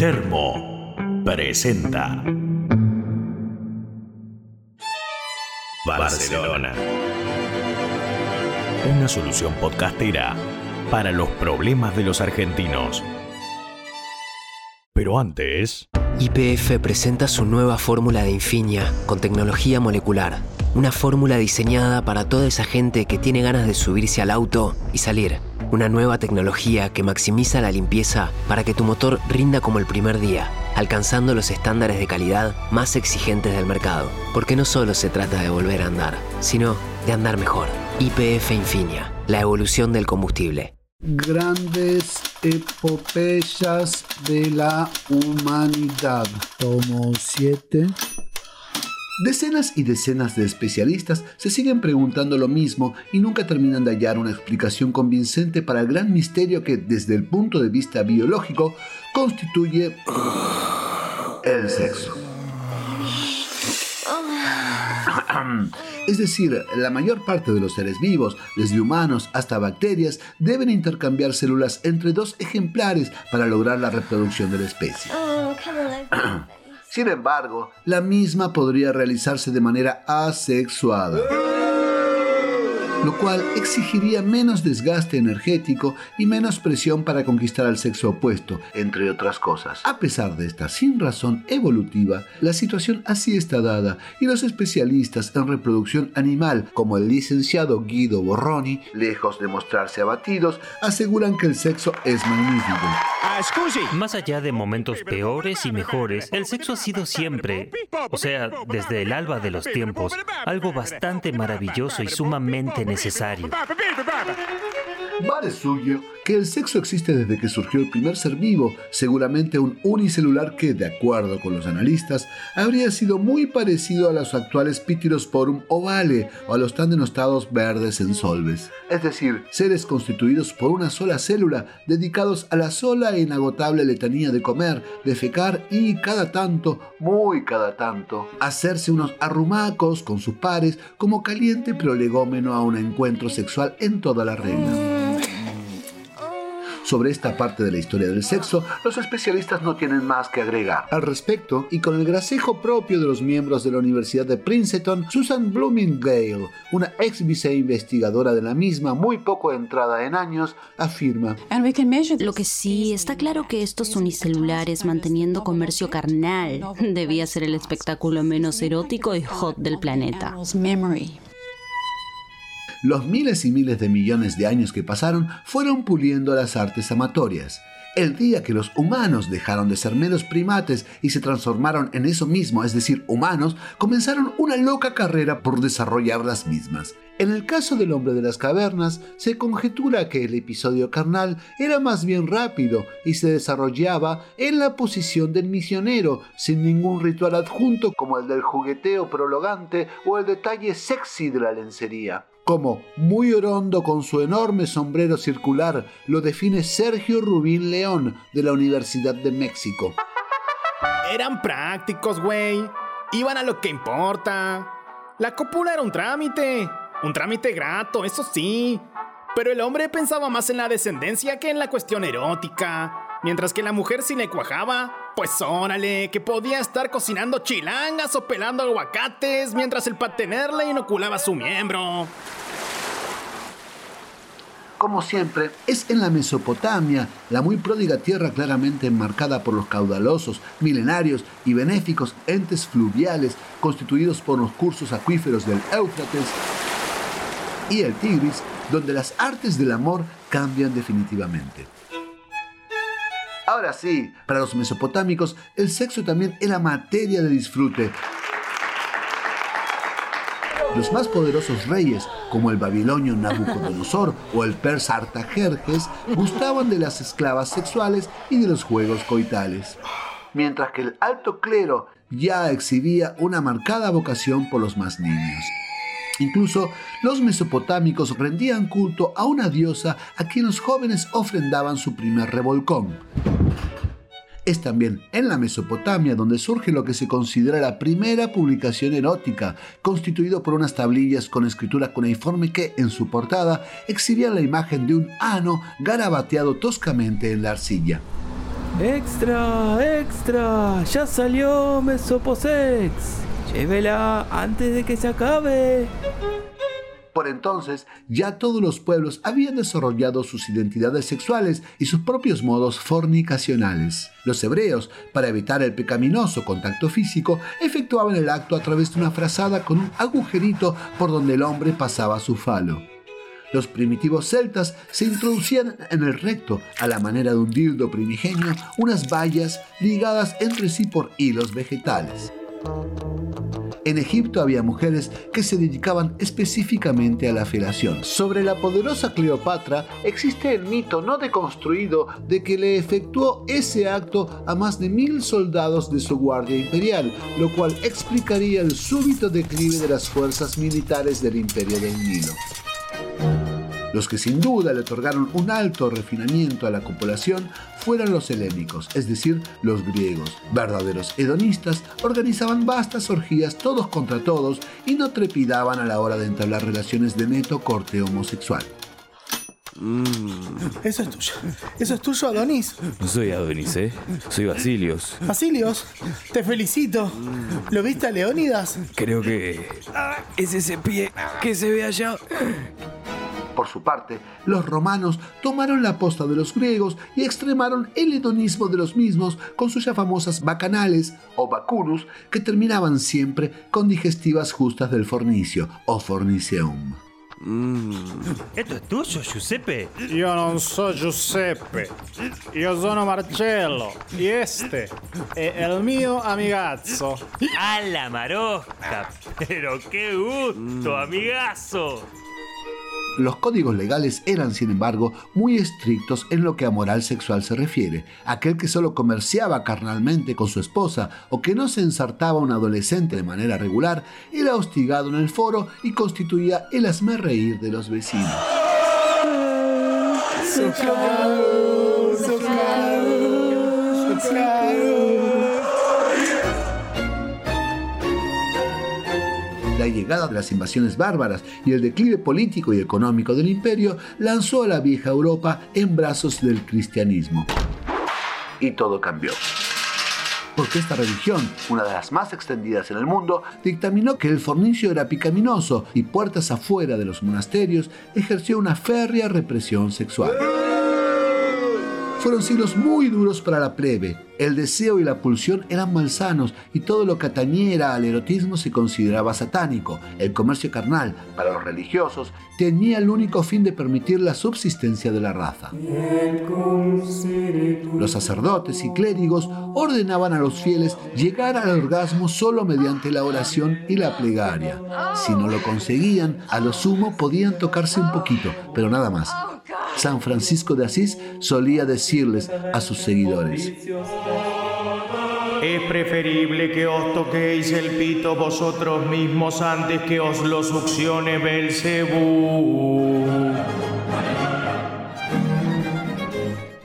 Termo presenta Barcelona. Una solución podcastera para los problemas de los argentinos. Pero antes... IPF presenta su nueva fórmula de Infinia con tecnología molecular. Una fórmula diseñada para toda esa gente que tiene ganas de subirse al auto y salir. Una nueva tecnología que maximiza la limpieza para que tu motor rinda como el primer día, alcanzando los estándares de calidad más exigentes del mercado. Porque no solo se trata de volver a andar, sino de andar mejor. IPF Infinia, la evolución del combustible. Grandes epopeyas de la humanidad. Tomo 7. Decenas y decenas de especialistas se siguen preguntando lo mismo y nunca terminan de hallar una explicación convincente para el gran misterio que desde el punto de vista biológico constituye el sexo. Es decir, la mayor parte de los seres vivos, desde humanos hasta bacterias, deben intercambiar células entre dos ejemplares para lograr la reproducción de la especie. Sin embargo, la misma podría realizarse de manera asexuada lo cual exigiría menos desgaste energético y menos presión para conquistar al sexo opuesto, entre otras cosas. A pesar de esta sin razón evolutiva, la situación así está dada y los especialistas en reproducción animal, como el licenciado Guido Borroni, lejos de mostrarse abatidos, aseguran que el sexo es magnífico. Más allá de momentos peores y mejores, el sexo ha sido siempre, o sea, desde el alba de los tiempos, algo bastante maravilloso y sumamente necessário. Suyo que el sexo existe desde que surgió el primer ser vivo, seguramente un unicelular que, de acuerdo con los analistas, habría sido muy parecido a los actuales Pityrosporum ovale o a los tan denostados verdes en solves. Es decir, seres constituidos por una sola célula, dedicados a la sola e inagotable letanía de comer, defecar y cada tanto, muy cada tanto, hacerse unos arrumacos con sus pares como caliente prolegómeno a un encuentro sexual en toda la regla. Sobre esta parte de la historia del sexo, los especialistas no tienen más que agregar. Al respecto, y con el gracejo propio de los miembros de la Universidad de Princeton, Susan Bloomingdale, una ex viceinvestigadora de la misma, muy poco entrada en años, afirma: Lo que sí, está claro que estos unicelulares manteniendo comercio carnal debía ser el espectáculo menos erótico y hot del planeta. Los miles y miles de millones de años que pasaron fueron puliendo las artes amatorias. El día que los humanos dejaron de ser meros primates y se transformaron en eso mismo, es decir, humanos, comenzaron una loca carrera por desarrollar las mismas. En el caso del hombre de las cavernas, se conjetura que el episodio carnal era más bien rápido y se desarrollaba en la posición del misionero, sin ningún ritual adjunto como el del jugueteo prologante o el detalle sexy de la lencería como muy orondo con su enorme sombrero circular lo define Sergio Rubín León de la Universidad de México. Eran prácticos, güey. Iban a lo que importa. La cópula era un trámite. Un trámite grato, eso sí. Pero el hombre pensaba más en la descendencia que en la cuestión erótica. Mientras que la mujer si le cuajaba, pues órale, que podía estar cocinando chilangas o pelando aguacates mientras el patener le inoculaba su miembro como siempre, es en la Mesopotamia, la muy pródiga tierra claramente enmarcada por los caudalosos, milenarios y benéficos entes fluviales constituidos por los cursos acuíferos del Éufrates y el Tigris, donde las artes del amor cambian definitivamente. Ahora sí, para los mesopotámicos, el sexo también era materia de disfrute, los más poderosos reyes, como el babilonio Nabucodonosor o el persa Artajerjes, gustaban de las esclavas sexuales y de los juegos coitales. Mientras que el alto clero ya exhibía una marcada vocación por los más niños. Incluso los mesopotámicos rendían culto a una diosa a quien los jóvenes ofrendaban su primer revolcón. Es también en la Mesopotamia donde surge lo que se considera la primera publicación erótica, constituido por unas tablillas con escritura cuneiforme que, en su portada, exhibían la imagen de un ano garabateado toscamente en la arcilla. Extra, extra, ya salió Mesoposex. Llévela antes de que se acabe. Por entonces, ya todos los pueblos habían desarrollado sus identidades sexuales y sus propios modos fornicacionales. Los hebreos, para evitar el pecaminoso contacto físico, efectuaban el acto a través de una frazada con un agujerito por donde el hombre pasaba su falo. Los primitivos celtas se introducían en el recto, a la manera de un dildo primigenio, unas vallas ligadas entre sí por hilos vegetales. En Egipto había mujeres que se dedicaban específicamente a la felación. Sobre la poderosa Cleopatra existe el mito no deconstruido de que le efectuó ese acto a más de mil soldados de su guardia imperial, lo cual explicaría el súbito declive de las fuerzas militares del imperio del Nilo. Los que sin duda le otorgaron un alto refinamiento a la copulación fueron los helénicos, es decir, los griegos. Verdaderos hedonistas organizaban vastas orgías todos contra todos y no trepidaban a la hora de entablar relaciones de neto corte homosexual. Mm. Eso es tuyo. Eso es tuyo, Adonis. No soy Adonis, ¿eh? Soy Basilios. Basilios, te felicito. ¿Lo viste a Leónidas? Creo que... Ah, es ese pie que se ve allá. Por su parte, los romanos tomaron la posta de los griegos y extremaron el hedonismo de los mismos con sus ya famosas bacanales o bacunus que terminaban siempre con digestivas justas del fornicio o forniceum. Mm. ¿Esto es tuyo, Giuseppe? Io non so Giuseppe, io sono Marcello y este è el mio amigazzo. ¡A la marosca! ¡Pero qué gusto, amigazo! Los códigos legales eran, sin embargo, muy estrictos en lo que a moral sexual se refiere. Aquel que solo comerciaba carnalmente con su esposa o que no se ensartaba a un adolescente de manera regular era hostigado en el foro y constituía el reír de los vecinos. Llegada de las invasiones bárbaras y el declive político y económico del imperio lanzó a la vieja Europa en brazos del cristianismo. Y todo cambió. Porque esta religión, una de las más extendidas en el mundo, dictaminó que el fornicio era picaminoso y puertas afuera de los monasterios ejerció una férrea represión sexual. Fueron siglos muy duros para la plebe. El deseo y la pulsión eran malsanos y todo lo que atañera al erotismo se consideraba satánico. El comercio carnal, para los religiosos, tenía el único fin de permitir la subsistencia de la raza. Los sacerdotes y clérigos ordenaban a los fieles llegar al orgasmo solo mediante la oración y la plegaria. Si no lo conseguían, a lo sumo podían tocarse un poquito, pero nada más. San Francisco de Asís solía decirles a sus seguidores. Es preferible que os toquéis el pito vosotros mismos antes que os lo succione Belcebú.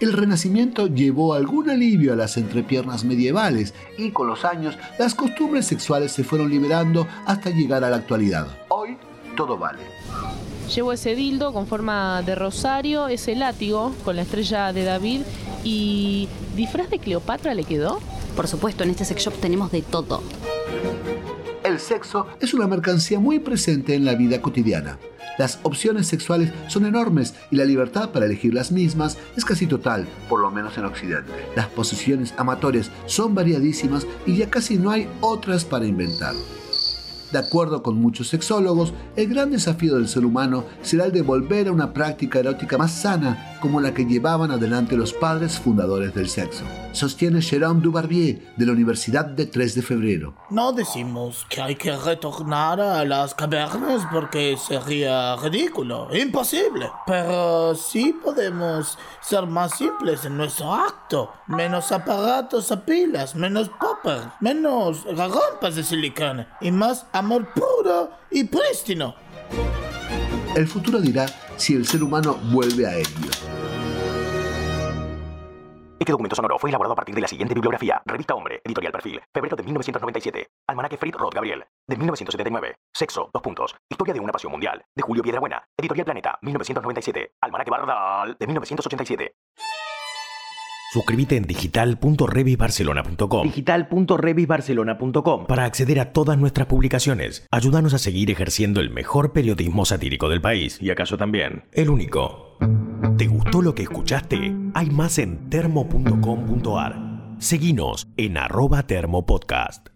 El Renacimiento llevó algún alivio a las entrepiernas medievales y con los años las costumbres sexuales se fueron liberando hasta llegar a la actualidad. Hoy todo vale. Llevo ese dildo con forma de rosario, ese látigo con la estrella de David y disfraz de Cleopatra le quedó. Por supuesto, en este sex shop tenemos de todo. El sexo es una mercancía muy presente en la vida cotidiana. Las opciones sexuales son enormes y la libertad para elegir las mismas es casi total, por lo menos en Occidente. Las posiciones amatorias son variadísimas y ya casi no hay otras para inventar. De acuerdo con muchos sexólogos, el gran desafío del ser humano será el de volver a una práctica erótica más sana como la que llevaban adelante los padres fundadores del sexo. Sostiene Jérôme Dubarbier de la Universidad de 3 de Febrero. No decimos que hay que retornar a las cavernas porque sería ridículo, imposible. Pero sí podemos ser más simples en nuestro acto. Menos aparatos a pilas, menos popper, menos garrompas de silicona y más amor puro y prístino. El futuro dirá si el ser humano vuelve a ello. Este documento sonoro fue elaborado a partir de la siguiente bibliografía. Revista Hombre, Editorial Perfil, febrero de 1997. Almanaque Fritz Roth Gabriel, de 1979. Sexo, dos puntos. Historia de una pasión mundial, de Julio Piedrabuena. Editorial Planeta, 1997. Almanaque Bardal, de 1987. Suscríbete en digital.revisbarcelona.com Digital.revisbarcelona.com para acceder a todas nuestras publicaciones. Ayúdanos a seguir ejerciendo el mejor periodismo satírico del país. Y acaso también, el único. ¿Te gustó lo que escuchaste? Hay más en termo.com.ar. Seguinos en arroba termopodcast.